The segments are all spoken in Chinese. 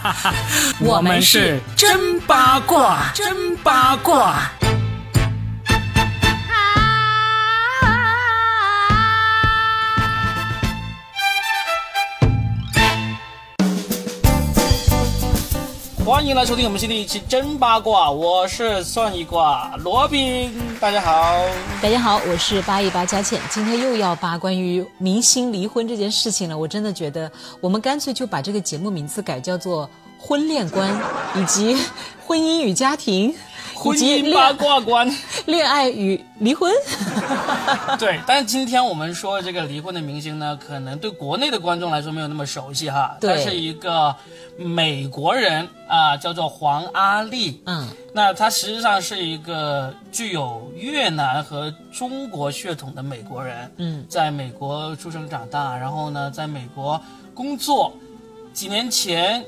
我们是真八卦，真八卦。欢迎来收听我们新的一期真八卦，我是算一卦罗宾，大家好。大家好，我是八一八佳倩，今天又要扒关于明星离婚这件事情了。我真的觉得，我们干脆就把这个节目名字改叫做《婚恋观》，以及婚姻与家庭。婚姻八卦观，恋爱与离婚。对，但是今天我们说这个离婚的明星呢，可能对国内的观众来说没有那么熟悉哈。对。他是一个美国人啊，叫做黄阿丽。嗯。那他实际上是一个具有越南和中国血统的美国人。嗯。在美国出生长大，然后呢，在美国工作。几年前。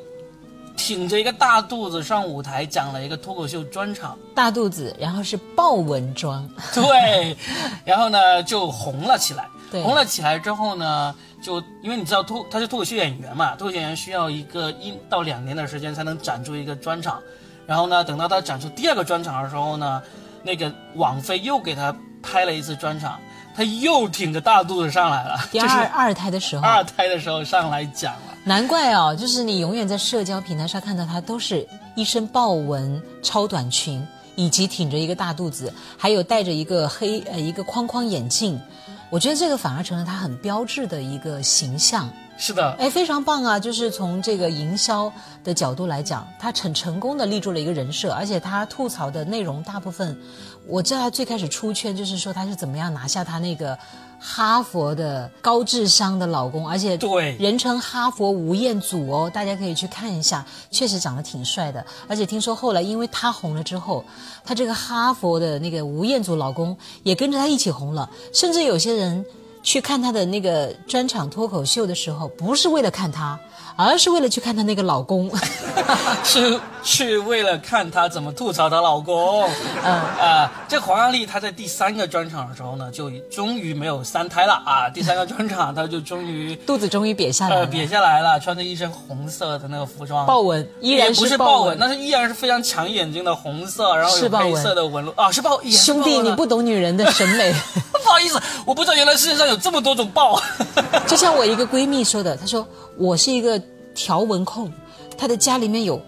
挺着一个大肚子上舞台讲了一个脱口秀专场，大肚子，然后是豹纹装，对，然后呢就红了起来。红了起来之后呢，就因为你知道脱他是脱口秀演员嘛，脱口秀演员需要一个一到两年的时间才能展出一个专场，然后呢，等到他展出第二个专场的时候呢，那个网飞又给他拍了一次专场。他又挺着大肚子上来了，第二二胎的时候，二胎的时候上来讲了。难怪哦，就是你永远在社交平台上看到他，都是一身豹纹超短裙，以及挺着一个大肚子，还有戴着一个黑呃一个框框眼镜。我觉得这个反而成了他很标志的一个形象。是的，哎，非常棒啊！就是从这个营销的角度来讲，他很成功的立住了一个人设，而且他吐槽的内容大部分，我知道他最开始出圈就是说他是怎么样拿下他那个哈佛的高智商的老公，而且对人称哈佛吴彦祖哦，大家可以去看一下，确实长得挺帅的，而且听说后来因为他红了之后，他这个哈佛的那个吴彦祖老公也跟着他一起红了，甚至有些人。去看他的那个专场脱口秀的时候，不是为了看他，而是为了去看他那个老公，是去为了看她怎么吐槽她老公。嗯啊，这黄阿丽她在第三个专场的时候呢，就终于没有三胎了啊！第三个专场她就终于 肚子终于瘪下来了，瘪下来了，穿着一身红色的那个服装，豹纹依然不是豹纹，那是依然是非常抢眼睛的红色，然后有黑色的纹路啊，是豹。兄弟，你不懂女人的审美。不好意思，我不知道原来世界上有这么多种豹。就像我一个闺蜜说的，她说我是一个条纹控，她的家里面有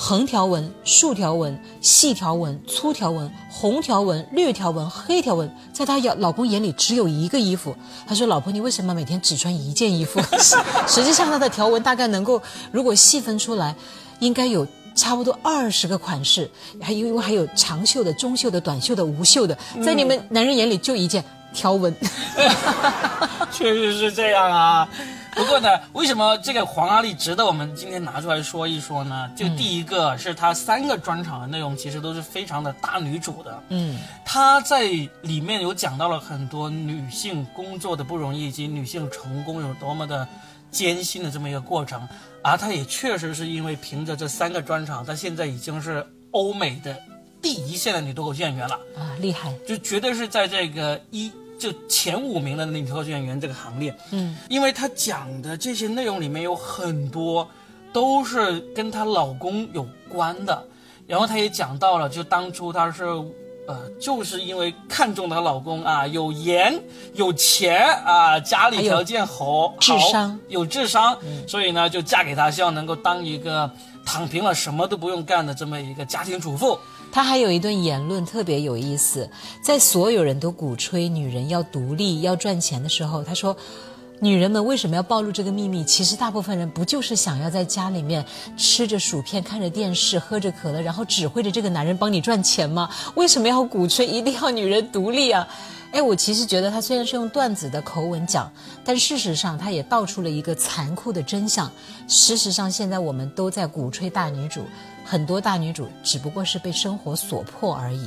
横条纹、竖条纹、细条纹、粗条纹、红条纹、绿条纹、黑条纹，在她老公眼里只有一个衣服。她说：“老婆，你为什么每天只穿一件衣服？” 实际上，她的条纹大概能够，如果细分出来，应该有差不多二十个款式，还因为还有长袖的、中袖的、短袖的、无袖的，在你们男人眼里就一件。条纹，确实是这样啊。不过呢，为什么这个黄阿丽值得我们今天拿出来说一说呢？就第一个是她三个专场的内容，其实都是非常的大女主的。嗯，她在里面有讲到了很多女性工作的不容易，以及女性成功有多么的艰辛的这么一个过程。而她也确实是因为凭着这三个专场，她现在已经是欧美的。第一线的女脱口秀演员了啊，厉害！就绝对是在这个一就前五名的女脱口秀演员这个行列。嗯，因为她讲的这些内容里面有很多都是跟她老公有关的，然后她也讲到了，就当初她是呃，就是因为看中她老公啊，有颜有钱啊，家里条件好，智商有智商，所以呢就嫁给他，希望能够当一个躺平了什么都不用干的这么一个家庭主妇。他还有一段言论特别有意思，在所有人都鼓吹女人要独立、要赚钱的时候，他说：“女人们为什么要暴露这个秘密？其实大部分人不就是想要在家里面吃着薯片、看着电视、喝着可乐，然后指挥着这个男人帮你赚钱吗？为什么要鼓吹一定要女人独立啊？”哎，我其实觉得他虽然是用段子的口吻讲，但事实上他也道出了一个残酷的真相。事实上，现在我们都在鼓吹大女主。很多大女主只不过是被生活所迫而已，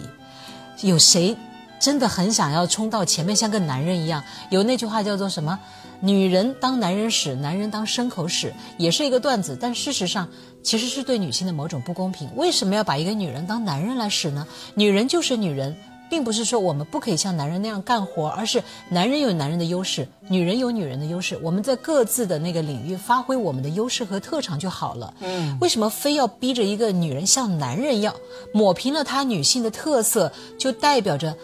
有谁真的很想要冲到前面像个男人一样？有那句话叫做什么？女人当男人使，男人当牲口使，也是一个段子。但事实上，其实是对女性的某种不公平。为什么要把一个女人当男人来使呢？女人就是女人，并不是说我们不可以像男人那样干活，而是男人有男人的优势，女人有女人的优势，我们在各自的那个领域发挥我们的优势和特长就好了。嗯，为什么非要逼着一个女人像男人一样抹平了她女性的特色，就代表着？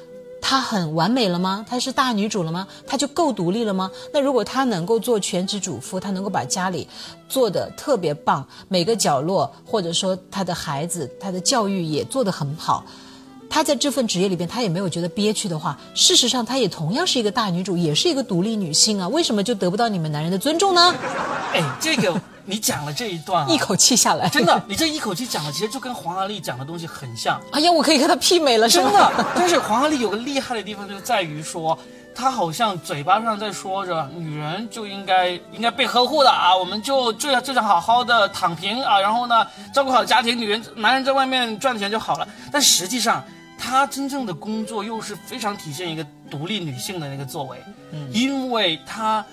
她很完美了吗？她是大女主了吗？她就够独立了吗？那如果她能够做全职主妇，她能够把家里做得特别棒，每个角落或者说她的孩子，她的教育也做得很好，她在这份职业里边，她也没有觉得憋屈的话，事实上她也同样是一个大女主，也是一个独立女性啊。为什么就得不到你们男人的尊重呢？哎，这个。你讲了这一段，一口气下来，真的，你这一口气讲的，其实就跟黄阿丽讲的东西很像。哎呀，我可以跟她媲美了，真的。但是黄阿丽有个厉害的地方，就在于说，她好像嘴巴上在说着，女人就应该应该被呵护的啊，我们就就要就想好好的躺平啊，然后呢，照顾好家庭，女人男人在外面赚钱就好了。但实际上，她真正的工作又是非常体现一个独立女性的那个作为，嗯，因为她。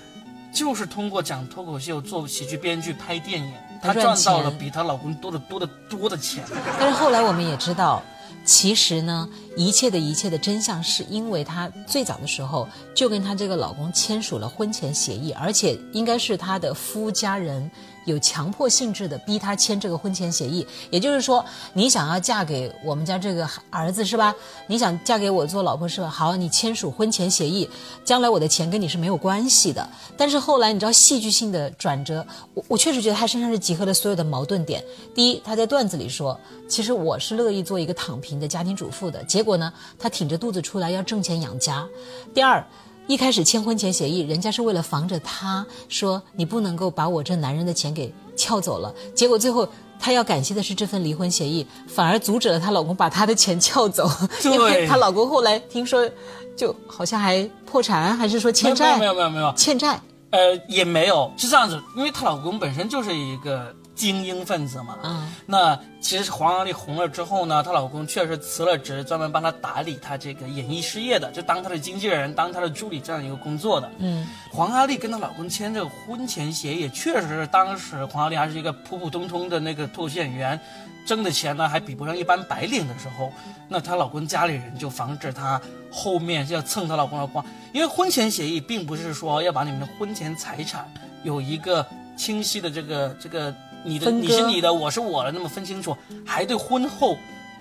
就是通过讲脱口秀、做喜剧编剧、拍电影，她赚到了比她老公多得多得多的钱。但是后来我们也知道，其实呢，一切的一切的真相是因为她最早的时候就跟她这个老公签署了婚前协议，而且应该是她的夫家人。有强迫性质的逼他签这个婚前协议，也就是说，你想要嫁给我们家这个儿子是吧？你想嫁给我做老婆是吧？好，你签署婚前协议，将来我的钱跟你是没有关系的。但是后来你知道戏剧性的转折，我我确实觉得他身上是集合了所有的矛盾点。第一，他在段子里说，其实我是乐意做一个躺平的家庭主妇的，结果呢，他挺着肚子出来要挣钱养家。第二。一开始签婚前协议，人家是为了防着他，说你不能够把我这男人的钱给撬走了。结果最后，她要感谢的是这份离婚协议，反而阻止了她老公把她的钱撬走。因为她老公后来听说，就好像还破产，还是说欠债？没有没有没有欠债。呃，也没有，是这样子，因为她老公本身就是一个。精英分子嘛，嗯，那其实黄阿丽红了之后呢，她老公确实辞了职，专门帮她打理她这个演艺事业的，就当她的经纪人，当她的助理这样一个工作的。嗯，黄阿丽跟她老公签这个婚前协议，确实是当时黄阿丽还是一个普普通通的那个脱口秀演员，挣的钱呢还比不上一般白领的时候，那她老公家里人就防止她后面要蹭她老公的光，因为婚前协议并不是说要把你们的婚前财产有一个清晰的这个这个。你的你是你的，我是我的，那么分清楚，还对婚后，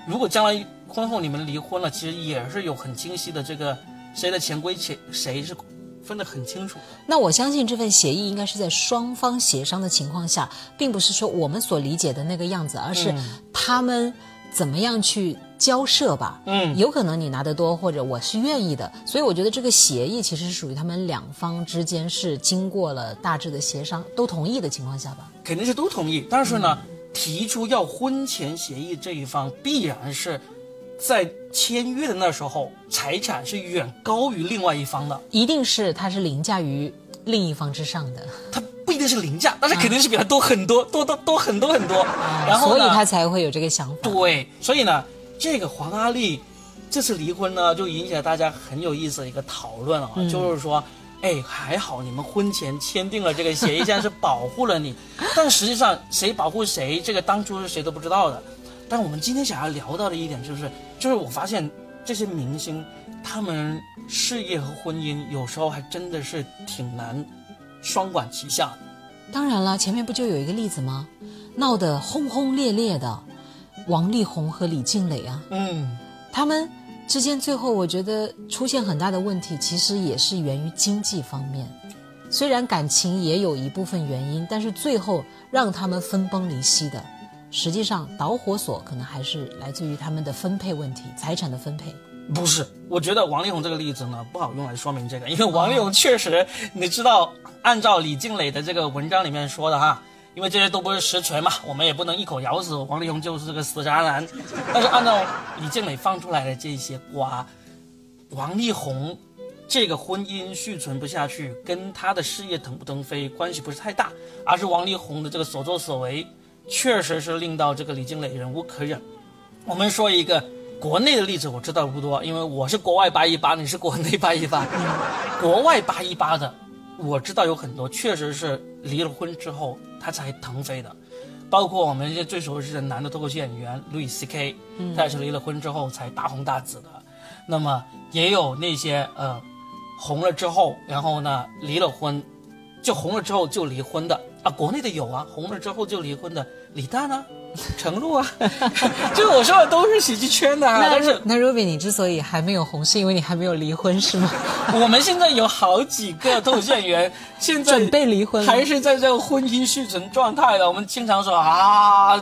如果将来婚后你们离婚了，其实也是有很清晰的这个谁的钱归谁，谁是分得很清楚。那我相信这份协议应该是在双方协商的情况下，并不是说我们所理解的那个样子，而是他们。怎么样去交涉吧？嗯，有可能你拿得多，或者我是愿意的，所以我觉得这个协议其实是属于他们两方之间是经过了大致的协商，都同意的情况下吧？肯定是都同意，但是呢，提出要婚前协议这一方必然是在签约的那时候财产是远高于另外一方的，一定是他是凌驾于另一方之上的。他。不一定是凌驾，但是肯定是比他多很多，多多多很多很多。然后所以他才会有这个想法。对，所以呢，这个黄阿丽这次离婚呢，就引起了大家很有意思的一个讨论啊，就是说，哎，还好你们婚前签订了这个协议，现在是保护了你，但实际上谁保护谁，这个当初是谁都不知道的。但我们今天想要聊到的一点就是，就是我发现这些明星，他们事业和婚姻有时候还真的是挺难。双管齐下，当然了，前面不就有一个例子吗？闹得轰轰烈烈的王力宏和李静蕾啊，嗯，他们之间最后我觉得出现很大的问题，其实也是源于经济方面。虽然感情也有一部分原因，但是最后让他们分崩离析的，实际上导火索可能还是来自于他们的分配问题，财产的分配。不是，我觉得王力宏这个例子呢不好用来说明这个，因为王力宏确实，你知道，按照李静蕾的这个文章里面说的哈，因为这些都不是实锤嘛，我们也不能一口咬死王力宏就是个死渣男。但是按照李静蕾放出来的这些瓜，王力宏这个婚姻续存不下去，跟他的事业腾不腾飞关系不是太大，而是王力宏的这个所作所为，确实是令到这个李静蕾忍无可忍。我们说一个。国内的例子我知道的不多，因为我是国外八一八，你是国内八一八。国外八一八的，我知道有很多，确实是离了婚之后他才腾飞的，包括我们一些最熟悉的男的脱口秀演员 Louis C.K.，他也是离了婚之后才大红大紫的。那么也有那些呃红了之后，然后呢离了婚，就红了之后就离婚的啊，国内的有啊，红了之后就离婚的李诞啊。程璐啊，就我说的都是喜剧圈的啊。但是那 Ruby，你之所以还没有红，是因为你还没有离婚，是吗？我们现在有好几个脱口秀演员，现在准备离婚，还是在这个婚姻续存状态的。我们经常说啊，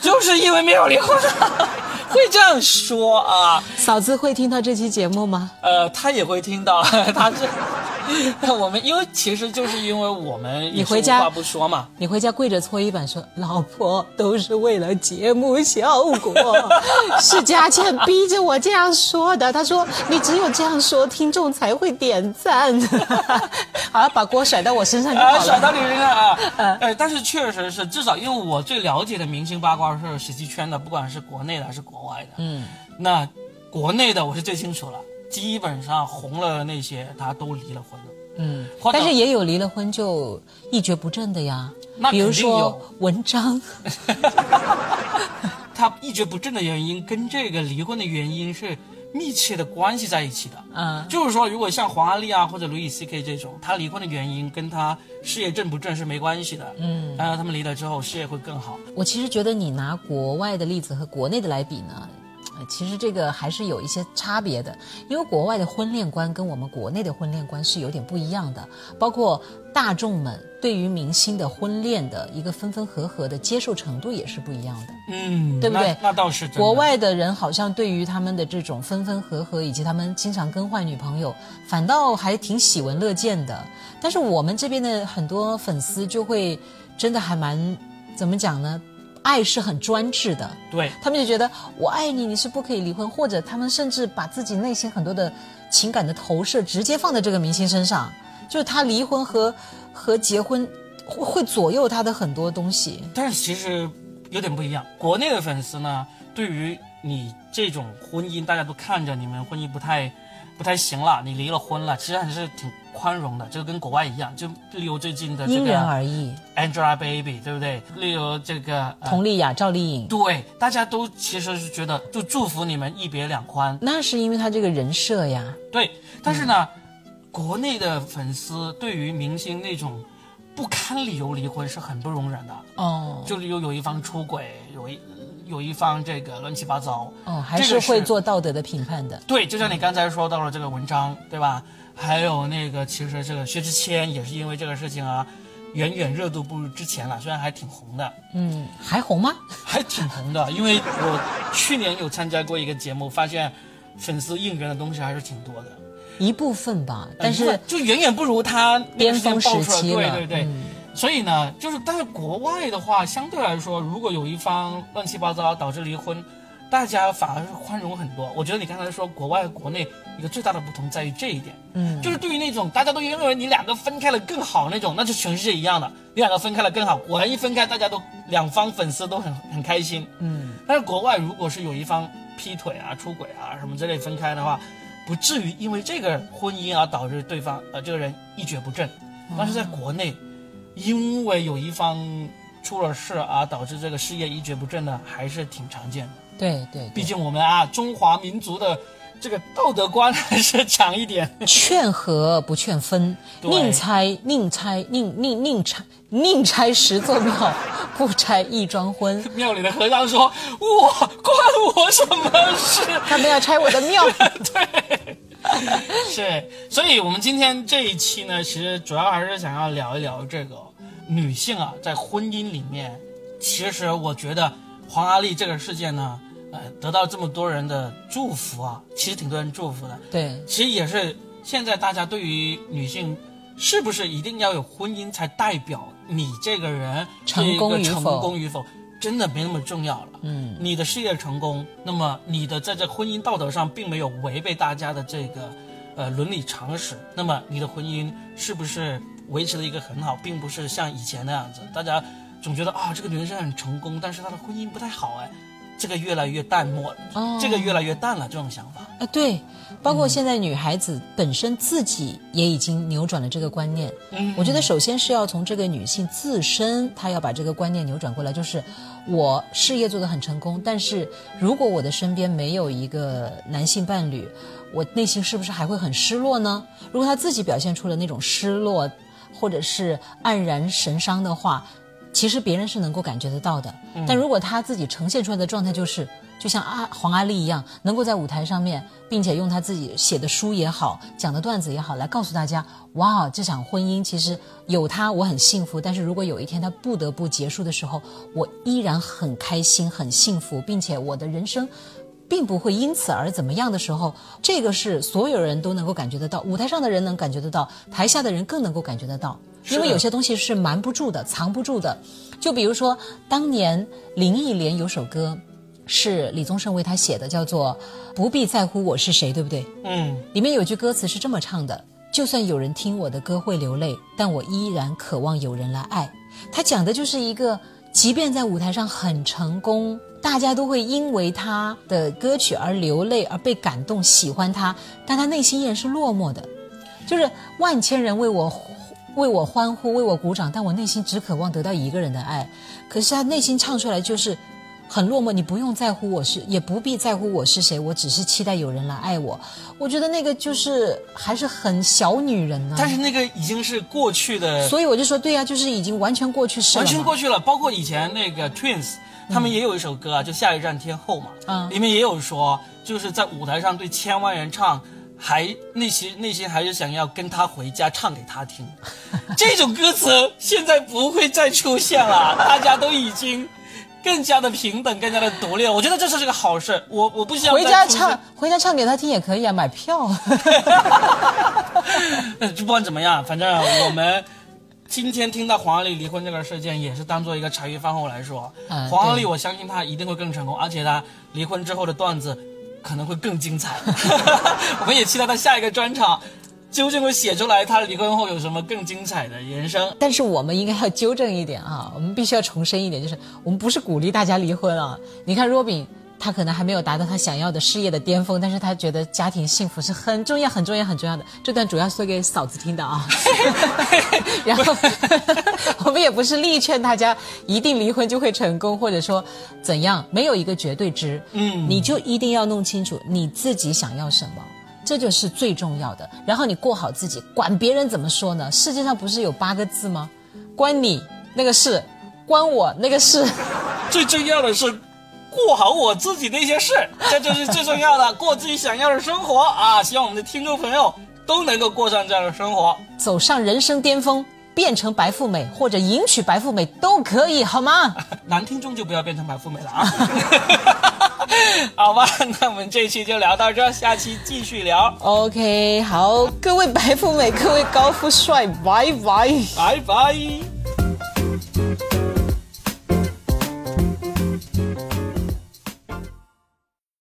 就是因为没有离婚，会这样说啊。嫂子会听到这期节目吗？呃，他也会听到，他是。我们因为其实就是因为我们你回家话不说嘛，你回家跪着搓衣板说：“老婆都是为了节目效果，是佳倩逼着我这样说的。”他说：“你只有这样说，听众才会点赞。”好，把锅甩到我身上就好了。甩到你身上啊！呃，但是确实是，至少因为我最了解的明星八卦是喜剧圈的，不管是国内的还是国外的。嗯，那国内的我是最清楚了。基本上红了那些，他都离了婚了。嗯，但是也有离了婚就一蹶不振的呀。那比如说文章，他一蹶不振的原因跟这个离婚的原因是密切的关系在一起的。嗯，就是说，如果像黄阿丽啊或者 Louis C.K. 这种，他离婚的原因跟他事业正不正是没关系的。嗯，然后他们离了之后，事业会更好。我其实觉得你拿国外的例子和国内的来比呢。其实这个还是有一些差别的，因为国外的婚恋观跟我们国内的婚恋观是有点不一样的，包括大众们对于明星的婚恋的一个分分合合的接受程度也是不一样的，嗯，对不对？那倒是。国外的人好像对于他们的这种分分合合以及他们经常更换女朋友，反倒还挺喜闻乐见的。但是我们这边的很多粉丝就会真的还蛮怎么讲呢？爱是很专制的，对他们就觉得我爱你，你是不可以离婚，或者他们甚至把自己内心很多的情感的投射直接放在这个明星身上，就是他离婚和和结婚会会左右他的很多东西。但是其实有点不一样，国内的粉丝呢，对于你这种婚姻，大家都看着你们婚姻不太。不太行了，你离了婚了，其实还是挺宽容的，就跟国外一样。就例如最近的这个，因人而异，Angelababy，对不对？例如这个佟丽娅、赵丽颖，对，大家都其实是觉得就祝福你们一别两宽。那是因为他这个人设呀。对，但是呢，国内的粉丝对于明星那种不堪理由离婚是很不容忍的。哦，就例如有一方出轨，有一。有一方这个乱七八糟哦，还是会做道德的评判的。对，就像你刚才说到了这个文章，对吧？还有那个，其实这个薛之谦也是因为这个事情啊，远远热度不如之前了。虽然还挺红的，嗯，还红吗？还挺红的，因为我去年有参加过一个节目，发现粉丝应援的东西还是挺多的。一部分吧，但是就远远不如他巅峰时期了。对对对。所以呢，就是但是国外的话，相对来说，如果有一方乱七八糟导致离婚，大家反而是宽容很多。我觉得你刚才说国外和国内一个最大的不同在于这一点，嗯，就是对于那种大家都认为你两个分开了更好那种，那就全世界一样的，你两个分开了更好。果然一分开，大家都两方粉丝都很很开心，嗯。但是国外如果是有一方劈腿啊、出轨啊什么之类分开的话，不至于因为这个婚姻而导致对方呃这个人一蹶不振，但是在国内。因为有一方出了事而导致这个事业一蹶不振的，还是挺常见的。对对，毕竟我们啊，中华民族的这个道德观还是强一点。劝和不劝分，宁拆宁拆宁宁宁拆宁拆十座庙，不拆一桩婚。庙里的和尚说：“我关我什么事？他们要拆我的庙。”对。是，所以，我们今天这一期呢，其实主要还是想要聊一聊这个女性啊，在婚姻里面，其实我觉得黄阿丽这个事件呢，呃，得到这么多人的祝福啊，其实挺多人祝福的。对，其实也是现在大家对于女性是不是一定要有婚姻才代表你这个人成功成功与否？真的没那么重要了。嗯，你的事业成功，那么你的在这婚姻道德上并没有违背大家的这个，呃伦理常识，那么你的婚姻是不是维持的一个很好，并不是像以前那样子，大家总觉得啊这个女人是很成功，但是她的婚姻不太好哎，这个越来越淡漠了，这个越来越淡了，这种想法啊，对，包括现在女孩子本身自己也已经扭转了这个观念。嗯，我觉得首先是要从这个女性自身，她要把这个观念扭转过来，就是我事业做得很成功，但是如果我的身边没有一个男性伴侣，我内心是不是还会很失落呢？如果她自己表现出了那种失落，或者是黯然神伤的话。其实别人是能够感觉得到的，但如果他自己呈现出来的状态就是，就像阿黄阿丽一样，能够在舞台上面，并且用他自己写的书也好，讲的段子也好，来告诉大家，哇，这场婚姻其实有他我很幸福，但是如果有一天他不得不结束的时候，我依然很开心很幸福，并且我的人生。并不会因此而怎么样的时候，这个是所有人都能够感觉得到，舞台上的人能感觉得到，台下的人更能够感觉得到，因为有些东西是瞒不住的、藏不住的。就比如说，当年林忆莲有首歌，是李宗盛为她写的，叫做《不必在乎我是谁》，对不对？嗯。里面有句歌词是这么唱的：就算有人听我的歌会流泪，但我依然渴望有人来爱。他讲的就是一个，即便在舞台上很成功。大家都会因为他的歌曲而流泪，而被感动，喜欢他，但他内心依然是落寞的，就是万千人为我为我欢呼，为我鼓掌，但我内心只渴望得到一个人的爱。可是他内心唱出来就是很落寞。你不用在乎我是，也不必在乎我是谁，我只是期待有人来爱我。我觉得那个就是还是很小女人呢。但是那个已经是过去的，所以我就说对呀，就是已经完全过去式了。完全过去了，包括以前那个 Twins。他们也有一首歌啊，就下一站天后嘛，嗯，里面也有说，就是在舞台上对千万人唱，还内心内心还是想要跟他回家唱给他听，这种歌词现在不会再出现了，大家都已经更加的平等，更加的独立了。我觉得这是个好事，我我不想回家唱，回家唱给他听也可以啊，买票。不管怎么样，反正我们。今天听到黄阿丽离婚这个事件，也是当做一个茶余饭后来说。黄阿丽，我相信她一定会更成功，而且她离婚之后的段子可能会更精彩。我们也期待他下一个专场，究竟会写出来他离婚后有什么更精彩的人生。但是我们应该要纠正一点啊，我们必须要重申一点，就是我们不是鼓励大家离婚啊。你看若饼。他可能还没有达到他想要的事业的巅峰，但是他觉得家庭幸福是很重要、很重要、很重要的。这段主要说给嫂子听的啊。然后 我们也不是力劝大家一定离婚就会成功，或者说怎样，没有一个绝对值。嗯，你就一定要弄清楚你自己想要什么，这就是最重要的。然后你过好自己，管别人怎么说呢？世界上不是有八个字吗？关你那个事，关我那个事。最重要的是。过好我自己的一些事，这就是最重要的。过自己想要的生活啊！希望我们的听众朋友都能够过上这样的生活，走上人生巅峰，变成白富美或者迎娶白富美都可以，好吗？男听众就不要变成白富美了啊！好吧，那我们这期就聊到这，下期继续聊。OK，好，各位白富美，各位高富帅，拜拜，拜拜。